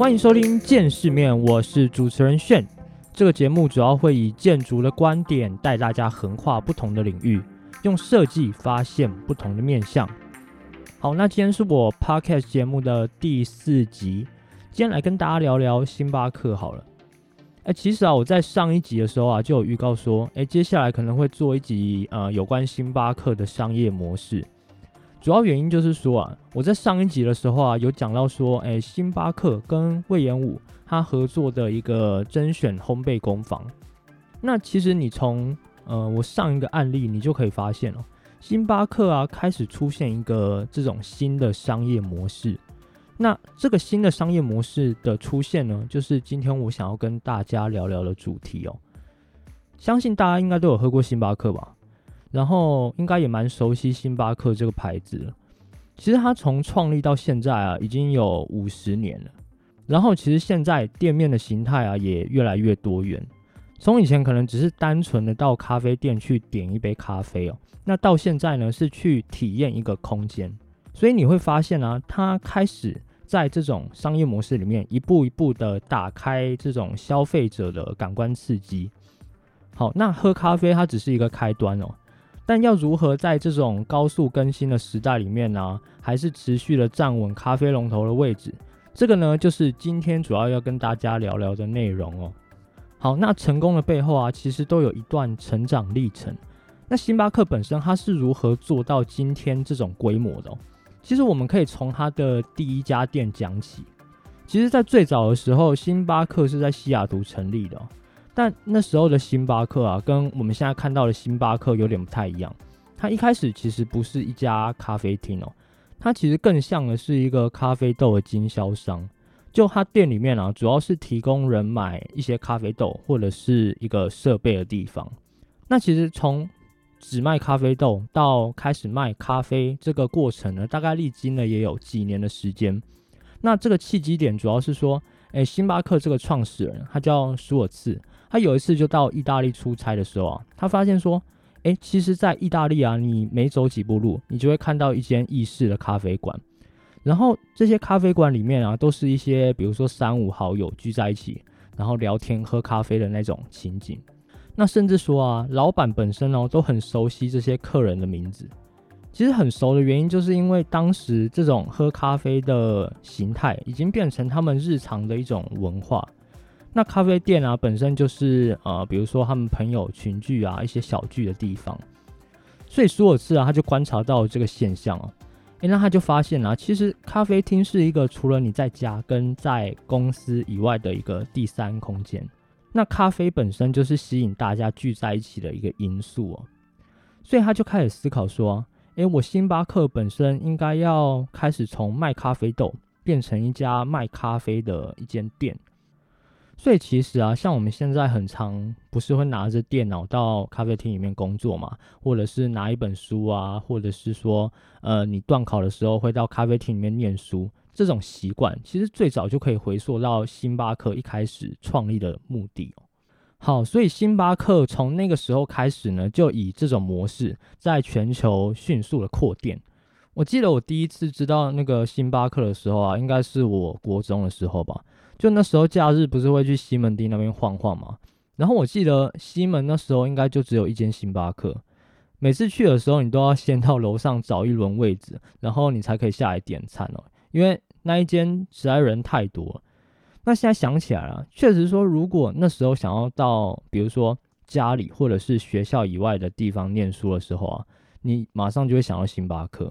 欢迎收听《见世面》，我是主持人炫。这个节目主要会以建筑的观点带大家横跨不同的领域，用设计发现不同的面向。好，那今天是我 podcast 节目的第四集，今天来跟大家聊聊星巴克好了。哎，其实啊，我在上一集的时候啊，就有预告说，哎，接下来可能会做一集呃有关星巴克的商业模式。主要原因就是说啊，我在上一集的时候啊，有讲到说，哎，星巴克跟魏延武他合作的一个甄选烘焙工坊。那其实你从呃我上一个案例，你就可以发现哦，星巴克啊开始出现一个这种新的商业模式。那这个新的商业模式的出现呢，就是今天我想要跟大家聊聊的主题哦。相信大家应该都有喝过星巴克吧？然后应该也蛮熟悉星巴克这个牌子了。其实它从创立到现在啊，已经有五十年了。然后其实现在店面的形态啊，也越来越多元。从以前可能只是单纯的到咖啡店去点一杯咖啡哦，那到现在呢是去体验一个空间。所以你会发现啊，它开始在这种商业模式里面一步一步的打开这种消费者的感官刺激。好，那喝咖啡它只是一个开端哦。但要如何在这种高速更新的时代里面呢，还是持续的站稳咖啡龙头的位置？这个呢，就是今天主要要跟大家聊聊的内容哦。好，那成功的背后啊，其实都有一段成长历程。那星巴克本身它是如何做到今天这种规模的？其实我们可以从它的第一家店讲起。其实，在最早的时候，星巴克是在西雅图成立的。但那时候的星巴克啊，跟我们现在看到的星巴克有点不太一样。它一开始其实不是一家咖啡厅哦，它其实更像的是一个咖啡豆的经销商。就它店里面啊，主要是提供人买一些咖啡豆或者是一个设备的地方。那其实从只卖咖啡豆到开始卖咖啡这个过程呢，大概历经了也有几年的时间。那这个契机点主要是说，诶，星巴克这个创始人他叫舒尔茨。他有一次就到意大利出差的时候啊，他发现说，哎，其实，在意大利啊，你每走几步路，你就会看到一间意式的咖啡馆。然后这些咖啡馆里面啊，都是一些比如说三五好友聚在一起，然后聊天喝咖啡的那种情景。那甚至说啊，老板本身哦，都很熟悉这些客人的名字。其实很熟的原因，就是因为当时这种喝咖啡的形态，已经变成他们日常的一种文化。那咖啡店啊，本身就是呃，比如说他们朋友群聚啊，一些小聚的地方。所以舒尔茨啊，他就观察到这个现象哦，诶，那他就发现啊，其实咖啡厅是一个除了你在家跟在公司以外的一个第三空间。那咖啡本身就是吸引大家聚在一起的一个因素哦。所以他就开始思考说，诶，我星巴克本身应该要开始从卖咖啡豆变成一家卖咖啡的一间店。所以其实啊，像我们现在很常不是会拿着电脑到咖啡厅里面工作嘛，或者是拿一本书啊，或者是说，呃，你断考的时候会到咖啡厅里面念书，这种习惯其实最早就可以回溯到星巴克一开始创立的目的哦。好，所以星巴克从那个时候开始呢，就以这种模式在全球迅速的扩店。我记得我第一次知道那个星巴克的时候啊，应该是我国中的时候吧。就那时候假日不是会去西门町那边晃晃吗？然后我记得西门那时候应该就只有一间星巴克，每次去的时候你都要先到楼上找一轮位置，然后你才可以下来点餐哦，因为那一间实在人太多。那现在想起来了，确实说如果那时候想要到比如说家里或者是学校以外的地方念书的时候啊，你马上就会想到星巴克。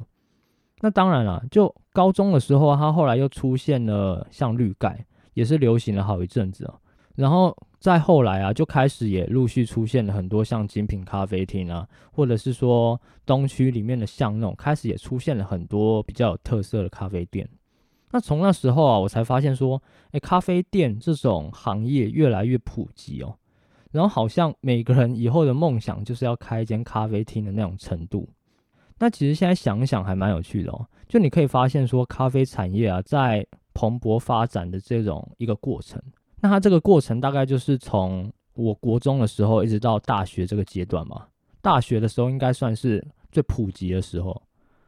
那当然了，就高中的时候，他后来又出现了像绿盖。也是流行了好一阵子哦，然后再后来啊，就开始也陆续出现了很多像精品咖啡厅啊，或者是说东区里面的巷弄，开始也出现了很多比较有特色的咖啡店。那从那时候啊，我才发现说，哎，咖啡店这种行业越来越普及哦，然后好像每个人以后的梦想就是要开一间咖啡厅的那种程度。那其实现在想想还蛮有趣的哦，就你可以发现说，咖啡产业啊，在蓬勃发展的这种一个过程，那它这个过程大概就是从我国中的时候一直到大学这个阶段嘛。大学的时候应该算是最普及的时候。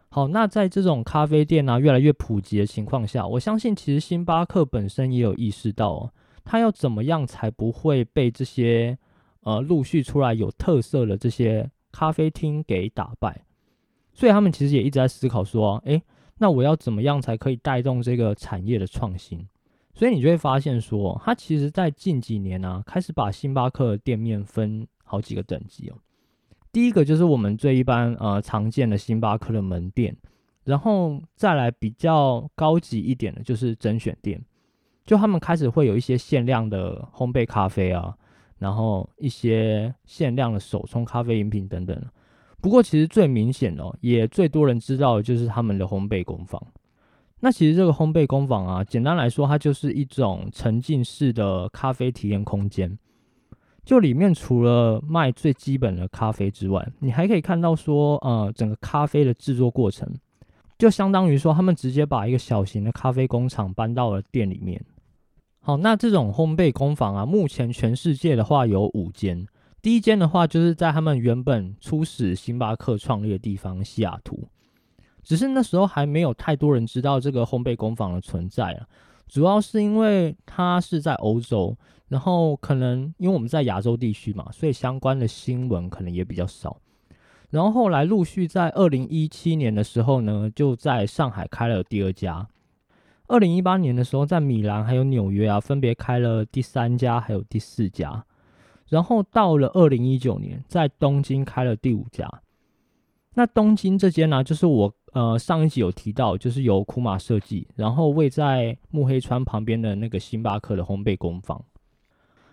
好，那在这种咖啡店啊越来越普及的情况下，我相信其实星巴克本身也有意识到，哦，它要怎么样才不会被这些呃陆续出来有特色的这些咖啡厅给打败，所以他们其实也一直在思考说，诶，那我要怎么样才可以带动这个产业的创新？所以你就会发现说，它其实在近几年呢，开始把星巴克的店面分好几个等级哦。第一个就是我们最一般呃常见的星巴克的门店，然后再来比较高级一点的就是甄选店，就他们开始会有一些限量的烘焙咖啡啊，然后一些限量的手冲咖啡饮品等等。不过其实最明显的，也最多人知道的就是他们的烘焙工坊。那其实这个烘焙工坊啊，简单来说，它就是一种沉浸式的咖啡体验空间。就里面除了卖最基本的咖啡之外，你还可以看到说，呃，整个咖啡的制作过程，就相当于说他们直接把一个小型的咖啡工厂搬到了店里面。好，那这种烘焙工坊啊，目前全世界的话有五间。第一间的话就是在他们原本初始星巴克创立的地方西雅图，只是那时候还没有太多人知道这个烘焙工坊的存在啊，主要是因为它是在欧洲。然后可能因为我们在亚洲地区嘛，所以相关的新闻可能也比较少。然后后来陆续在二零一七年的时候呢，就在上海开了第二家。二零一八年的时候，在米兰还有纽约啊，分别开了第三家还有第四家。然后到了二零一九年，在东京开了第五家。那东京这间呢，就是我呃上一集有提到，就是由库马设计，然后位在木黑川旁边的那个星巴克的烘焙工坊。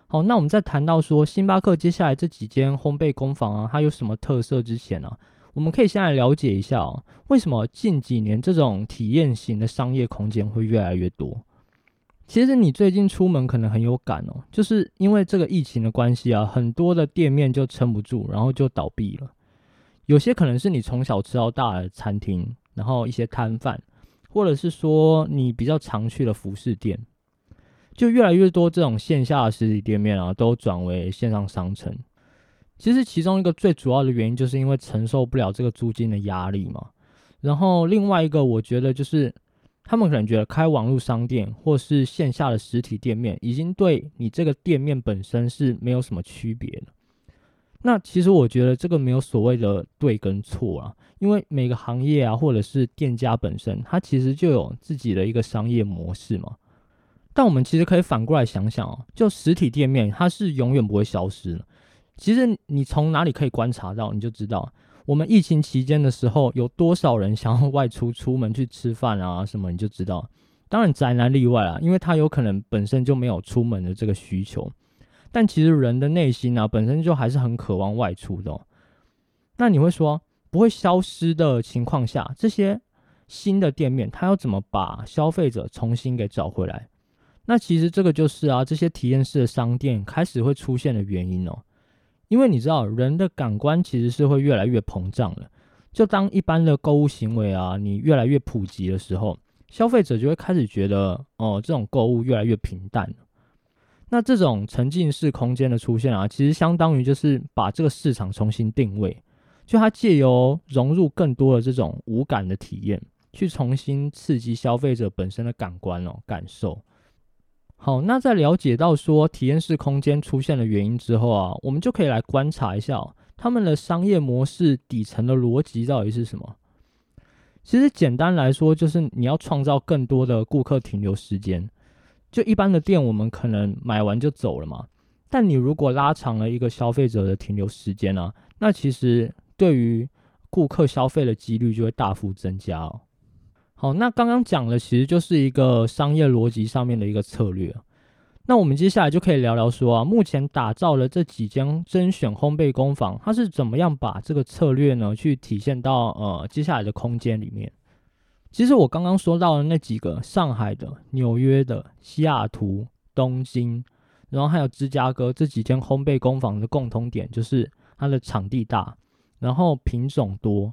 好，那我们在谈到说星巴克接下来这几间烘焙工坊啊，它有什么特色之前呢，我们可以先来了解一下哦，为什么近几年这种体验型的商业空间会越来越多？其实你最近出门可能很有感哦，就是因为这个疫情的关系啊，很多的店面就撑不住，然后就倒闭了。有些可能是你从小吃到大的餐厅，然后一些摊贩，或者是说你比较常去的服饰店。就越来越多这种线下的实体店面啊，都转为线上商城。其实其中一个最主要的原因，就是因为承受不了这个租金的压力嘛。然后另外一个，我觉得就是他们可能觉得开网络商店或是线下的实体店面，已经对你这个店面本身是没有什么区别的。那其实我觉得这个没有所谓的对跟错啊，因为每个行业啊，或者是店家本身，它其实就有自己的一个商业模式嘛。但我们其实可以反过来想想哦，就实体店面它是永远不会消失的。其实你从哪里可以观察到，你就知道我们疫情期间的时候有多少人想要外出出门去吃饭啊什么，你就知道。当然宅男例外啊，因为他有可能本身就没有出门的这个需求。但其实人的内心啊，本身就还是很渴望外出的。那你会说不会消失的情况下，这些新的店面它要怎么把消费者重新给找回来？那其实这个就是啊，这些体验式的商店开始会出现的原因哦。因为你知道，人的感官其实是会越来越膨胀的。就当一般的购物行为啊，你越来越普及的时候，消费者就会开始觉得，哦，这种购物越来越平淡。那这种沉浸式空间的出现啊，其实相当于就是把这个市场重新定位，就它借由融入更多的这种无感的体验，去重新刺激消费者本身的感官哦，感受。好，那在了解到说体验式空间出现的原因之后啊，我们就可以来观察一下他们的商业模式底层的逻辑到底是什么。其实简单来说，就是你要创造更多的顾客停留时间。就一般的店，我们可能买完就走了嘛。但你如果拉长了一个消费者的停留时间呢，那其实对于顾客消费的几率就会大幅增加哦。好，那刚刚讲的其实就是一个商业逻辑上面的一个策略。那我们接下来就可以聊聊说啊，目前打造了这几间甄选烘焙工坊，它是怎么样把这个策略呢去体现到呃接下来的空间里面？其实我刚刚说到的那几个上海的、纽约的、西雅图、东京，然后还有芝加哥这几间烘焙工坊的共同点，就是它的场地大，然后品种多，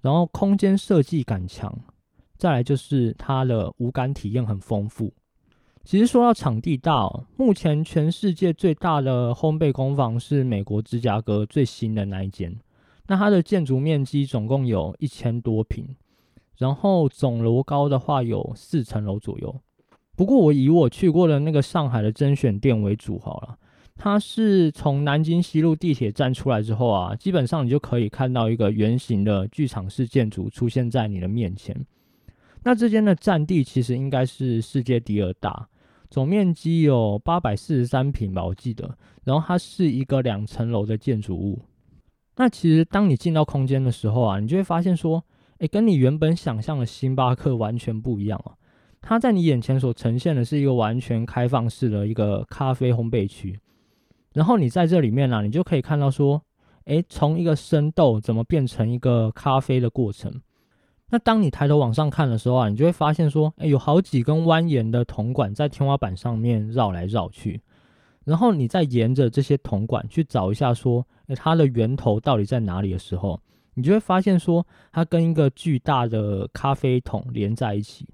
然后空间设计感强。再来就是它的无感体验很丰富。其实说到场地大，目前全世界最大的烘焙工坊是美国芝加哥最新的那一间，那它的建筑面积总共有一千多平，然后总楼高的话有四层楼左右。不过我以我去过的那个上海的甄选店为主好了，它是从南京西路地铁站出来之后啊，基本上你就可以看到一个圆形的剧场式建筑出现在你的面前。那这间的占地其实应该是世界第二大，总面积有八百四十三平吧，我记得。然后它是一个两层楼的建筑物。那其实当你进到空间的时候啊，你就会发现说，诶，跟你原本想象的星巴克完全不一样啊。它在你眼前所呈现的是一个完全开放式的一个咖啡烘焙区。然后你在这里面呢，你就可以看到说，诶，从一个生豆怎么变成一个咖啡的过程。那当你抬头往上看的时候啊，你就会发现说，哎，有好几根蜿蜒的铜管在天花板上面绕来绕去，然后你再沿着这些铜管去找一下，说，哎，它的源头到底在哪里的时候，你就会发现说，它跟一个巨大的咖啡桶连在一起。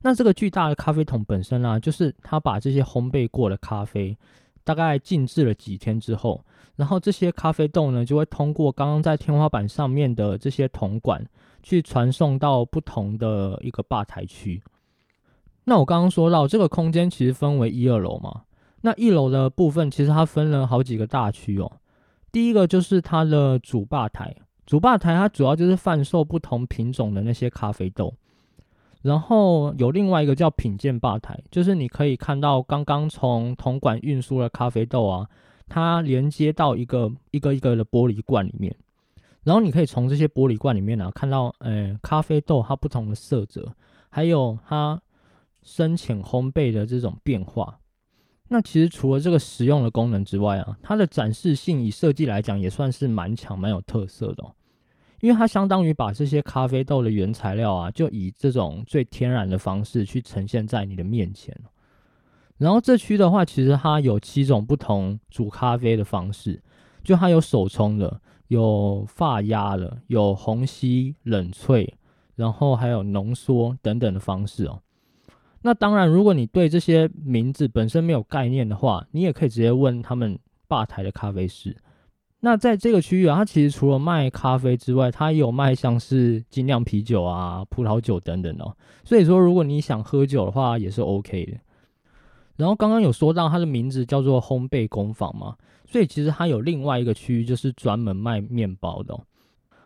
那这个巨大的咖啡桶本身呢，就是它把这些烘焙过的咖啡，大概静置了几天之后，然后这些咖啡豆呢，就会通过刚刚在天花板上面的这些铜管。去传送到不同的一个吧台区。那我刚刚说到这个空间其实分为一二楼嘛。那一楼的部分其实它分了好几个大区哦。第一个就是它的主吧台，主吧台它主要就是贩售不同品种的那些咖啡豆。然后有另外一个叫品鉴吧台，就是你可以看到刚刚从铜管运输的咖啡豆啊，它连接到一个一个一个的玻璃罐里面。然后你可以从这些玻璃罐里面呢，看到，呃，咖啡豆它不同的色泽，还有它深浅烘焙的这种变化。那其实除了这个实用的功能之外啊，它的展示性以设计来讲也算是蛮强、蛮有特色的。因为它相当于把这些咖啡豆的原材料啊，就以这种最天然的方式去呈现在你的面前。然后这区的话，其实它有七种不同煮咖啡的方式，就它有手冲的。有发压的，有虹吸、冷萃，然后还有浓缩等等的方式哦。那当然，如果你对这些名字本身没有概念的话，你也可以直接问他们吧台的咖啡师。那在这个区域啊，它其实除了卖咖啡之外，它也有卖像是精酿啤酒啊、葡萄酒等等哦。所以说，如果你想喝酒的话，也是 OK 的。然后刚刚有说到它的名字叫做烘焙工坊嘛，所以其实它有另外一个区域就是专门卖面包的。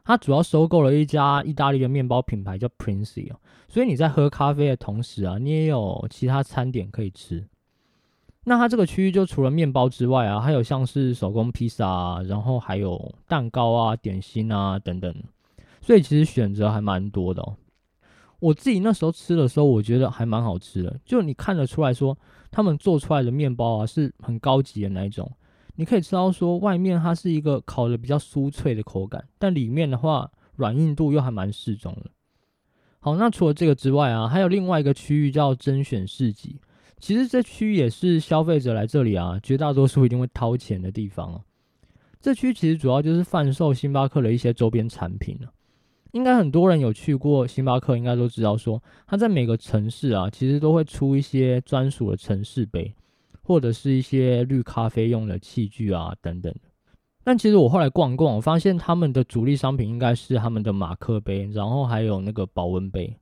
它主要收购了一家意大利的面包品牌叫 Princi 哦，所以你在喝咖啡的同时啊，你也有其他餐点可以吃。那它这个区域就除了面包之外啊，还有像是手工披萨啊，然后还有蛋糕啊、点心啊等等，所以其实选择还蛮多的哦。我自己那时候吃的时候，我觉得还蛮好吃的，就你看得出来说。他们做出来的面包啊，是很高级的那一种。你可以吃到说，外面它是一个烤的比较酥脆的口感，但里面的话软硬度又还蛮适中的。好，那除了这个之外啊，还有另外一个区域叫甄选市集。其实这区也是消费者来这里啊，绝大多数一定会掏钱的地方哦。这区其实主要就是贩售星巴克的一些周边产品了。应该很多人有去过星巴克，应该都知道说，它在每个城市啊，其实都会出一些专属的城市杯，或者是一些绿咖啡用的器具啊等等但其实我后来逛逛，我发现他们的主力商品应该是他们的马克杯，然后还有那个保温杯。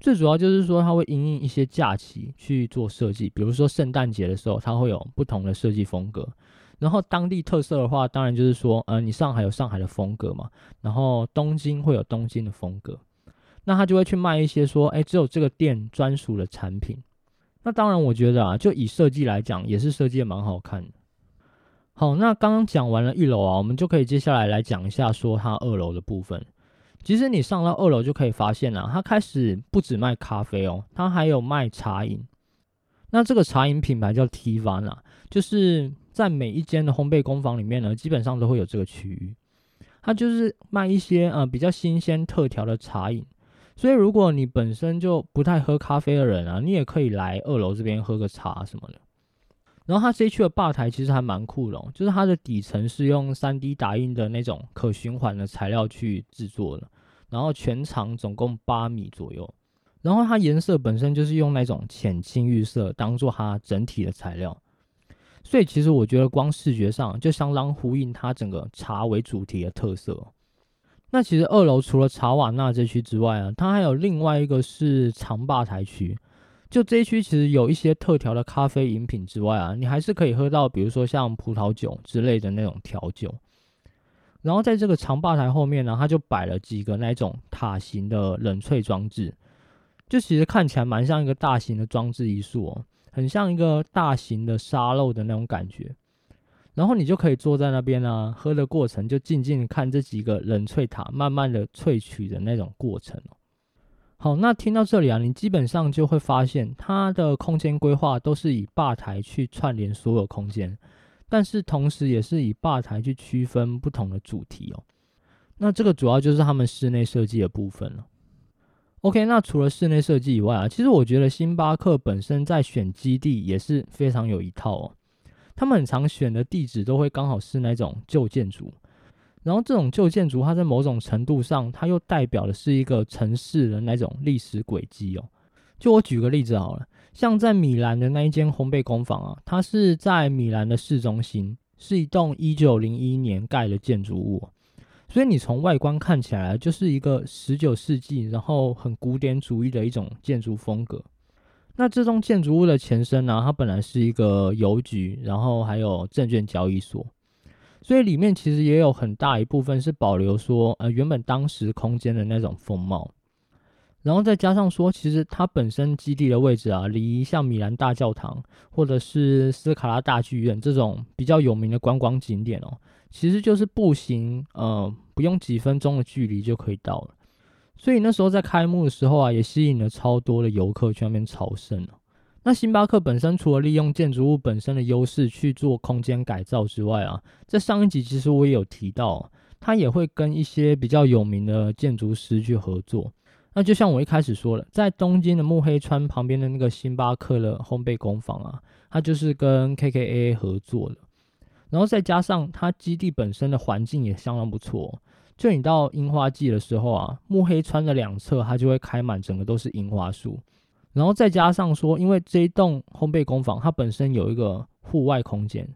最主要就是说，它会因应一些假期去做设计，比如说圣诞节的时候，它会有不同的设计风格。然后当地特色的话，当然就是说，呃，你上海有上海的风格嘛，然后东京会有东京的风格，那他就会去卖一些说，哎，只有这个店专属的产品。那当然，我觉得啊，就以设计来讲，也是设计的蛮好看的。好，那刚刚讲完了一楼啊，我们就可以接下来来讲一下说它二楼的部分。其实你上到二楼就可以发现啊，它开始不止卖咖啡哦，它还有卖茶饮。那这个茶饮品牌叫 T v a n a 就是。在每一间的烘焙工坊里面呢，基本上都会有这个区域，它就是卖一些呃比较新鲜特调的茶饮。所以如果你本身就不太喝咖啡的人啊，你也可以来二楼这边喝个茶什么的。然后它这一区的吧台其实还蛮酷的，就是它的底层是用 3D 打印的那种可循环的材料去制作的，然后全长总共八米左右，然后它颜色本身就是用那种浅青绿色当做它整体的材料。所以其实我觉得光视觉上就相当呼应它整个茶为主题的特色。那其实二楼除了茶瓦纳这区之外啊，它还有另外一个是长吧台区。就这一区其实有一些特调的咖啡饮品之外啊，你还是可以喝到，比如说像葡萄酒之类的那种调酒。然后在这个长吧台后面呢，它就摆了几个那种塔形的冷萃装置，就其实看起来蛮像一个大型的装置艺术哦，很像一个大型的沙漏的那种感觉。然后你就可以坐在那边啊，喝的过程就静静看这几个冷萃塔慢慢的萃取的那种过程哦。好，那听到这里啊，你基本上就会发现它的空间规划都是以吧台去串联所有空间。但是同时，也是以吧台去区分不同的主题哦。那这个主要就是他们室内设计的部分了。OK，那除了室内设计以外啊，其实我觉得星巴克本身在选基地也是非常有一套哦。他们很常选的地址都会刚好是那种旧建筑，然后这种旧建筑它在某种程度上，它又代表的是一个城市的那种历史轨迹哦。就我举个例子好了。像在米兰的那一间烘焙工坊啊，它是在米兰的市中心，是一栋一九零一年盖的建筑物，所以你从外观看起来就是一个十九世纪，然后很古典主义的一种建筑风格。那这栋建筑物的前身呢，它本来是一个邮局，然后还有证券交易所，所以里面其实也有很大一部分是保留说，呃，原本当时空间的那种风貌。然后再加上说，其实它本身基地的位置啊，离像米兰大教堂或者是斯卡拉大剧院这种比较有名的观光景点哦，其实就是步行，呃，不用几分钟的距离就可以到了。所以那时候在开幕的时候啊，也吸引了超多的游客去那边朝圣了。那星巴克本身除了利用建筑物本身的优势去做空间改造之外啊，在上一集其实我也有提到，它也会跟一些比较有名的建筑师去合作。那就像我一开始说了，在东京的目黑川旁边的那个星巴克的烘焙工坊啊，它就是跟 K K A A 合作的，然后再加上它基地本身的环境也相当不错，就你到樱花季的时候啊，目黑川的两侧它就会开满整个都是樱花树，然后再加上说，因为这一栋烘焙工坊它本身有一个户外空间，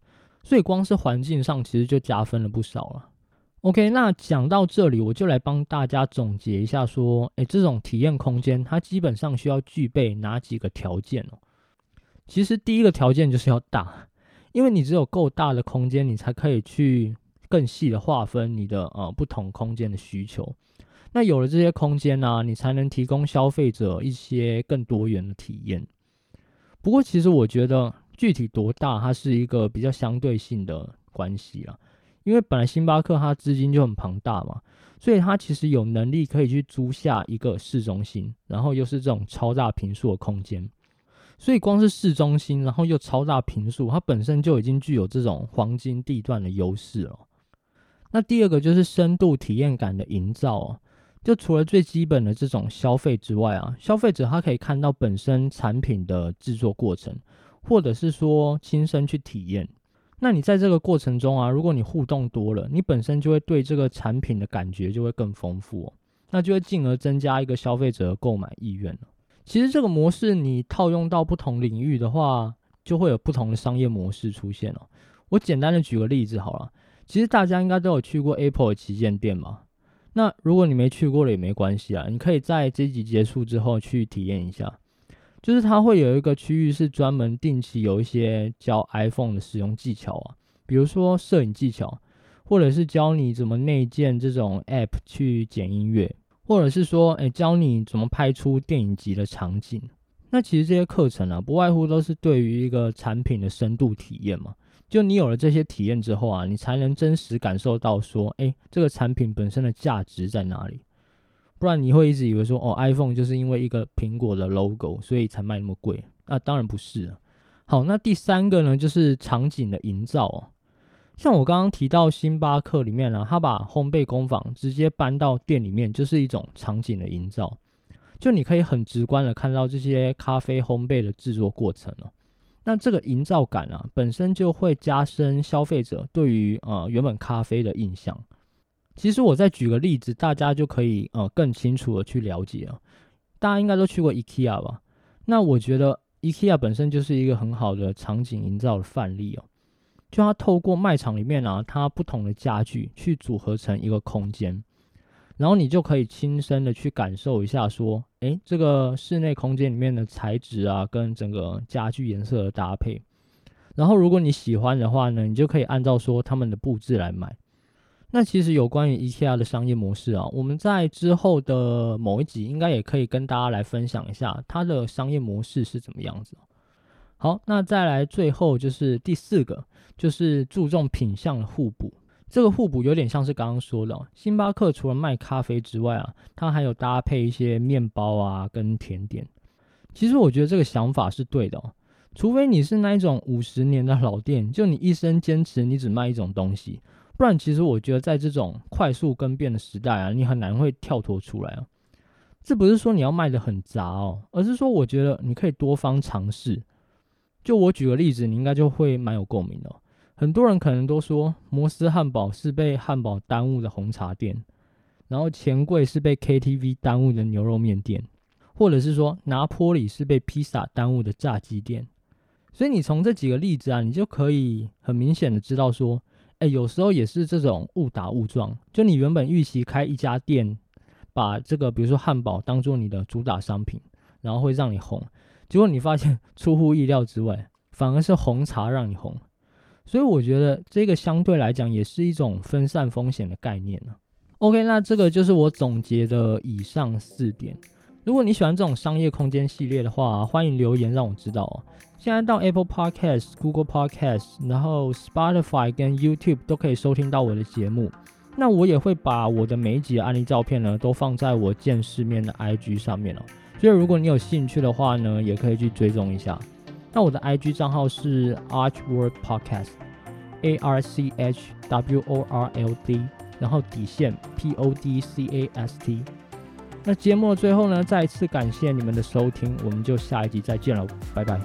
所以光是环境上其实就加分了不少了。OK，那讲到这里，我就来帮大家总结一下，说，诶，这种体验空间它基本上需要具备哪几个条件哦？其实第一个条件就是要大，因为你只有够大的空间，你才可以去更细的划分你的呃不同空间的需求。那有了这些空间呢，你才能提供消费者一些更多元的体验。不过，其实我觉得具体多大，它是一个比较相对性的关系啊。因为本来星巴克它资金就很庞大嘛，所以它其实有能力可以去租下一个市中心，然后又是这种超大平数的空间，所以光是市中心，然后又超大平数，它本身就已经具有这种黄金地段的优势了。那第二个就是深度体验感的营造啊，就除了最基本的这种消费之外啊，消费者他可以看到本身产品的制作过程，或者是说亲身去体验。那你在这个过程中啊，如果你互动多了，你本身就会对这个产品的感觉就会更丰富，那就会进而增加一个消费者的购买意愿。其实这个模式你套用到不同领域的话，就会有不同的商业模式出现了。我简单的举个例子好了，其实大家应该都有去过 Apple 旗舰店嘛。那如果你没去过了也没关系啊，你可以在这集结束之后去体验一下。就是它会有一个区域是专门定期有一些教 iPhone 的使用技巧啊，比如说摄影技巧，或者是教你怎么内建这种 App 去剪音乐，或者是说，哎，教你怎么拍出电影级的场景。那其实这些课程啊，不外乎都是对于一个产品的深度体验嘛。就你有了这些体验之后啊，你才能真实感受到说，哎，这个产品本身的价值在哪里。不然你会一直以为说哦，iPhone 就是因为一个苹果的 logo，所以才卖那么贵。那当然不是。好，那第三个呢，就是场景的营造哦。像我刚刚提到星巴克里面呢，他把烘焙工坊直接搬到店里面，就是一种场景的营造。就你可以很直观的看到这些咖啡烘焙的制作过程哦。那这个营造感啊，本身就会加深消费者对于呃原本咖啡的印象。其实我再举个例子，大家就可以呃更清楚的去了解啊。大家应该都去过 IKEA 吧？那我觉得 IKEA 本身就是一个很好的场景营造的范例哦。就它透过卖场里面啊，它不同的家具去组合成一个空间，然后你就可以亲身的去感受一下，说，诶，这个室内空间里面的材质啊，跟整个家具颜色的搭配。然后如果你喜欢的话呢，你就可以按照说他们的布置来买。那其实有关于 IKEA 的商业模式啊，我们在之后的某一集应该也可以跟大家来分享一下它的商业模式是怎么样子。好，那再来最后就是第四个，就是注重品相的互补。这个互补有点像是刚刚说的，星巴克除了卖咖啡之外啊，它还有搭配一些面包啊跟甜点。其实我觉得这个想法是对的，哦除非你是那一种五十年的老店，就你一生坚持你只卖一种东西，不然其实我觉得在这种快速更变的时代啊，你很难会跳脱出来啊。这不是说你要卖的很杂哦，而是说我觉得你可以多方尝试。就我举个例子，你应该就会蛮有共鸣的。很多人可能都说摩斯汉堡是被汉堡耽误的红茶店，然后钱柜是被 KTV 耽误的牛肉面店，或者是说拿坡里是被披萨耽误的炸鸡店。所以你从这几个例子啊，你就可以很明显的知道说，哎，有时候也是这种误打误撞。就你原本预期开一家店，把这个比如说汉堡当做你的主打商品，然后会让你红，结果你发现 出乎意料之外，反而是红茶让你红。所以我觉得这个相对来讲也是一种分散风险的概念呢。OK，那这个就是我总结的以上四点。如果你喜欢这种商业空间系列的话，欢迎留言让我知道哦。现在到 Apple Podcast、Google Podcast，然后 Spotify 跟 YouTube 都可以收听到我的节目。那我也会把我的每一集的案例照片呢，都放在我见世面的 IG 上面哦。所以如果你有兴趣的话呢，也可以去追踪一下。那我的 IG 账号是 Archword Podcast，A R C H W O R L D，然后底线 P O D C A S T。那节目的最后呢，再一次感谢你们的收听，我们就下一集再见了，拜拜。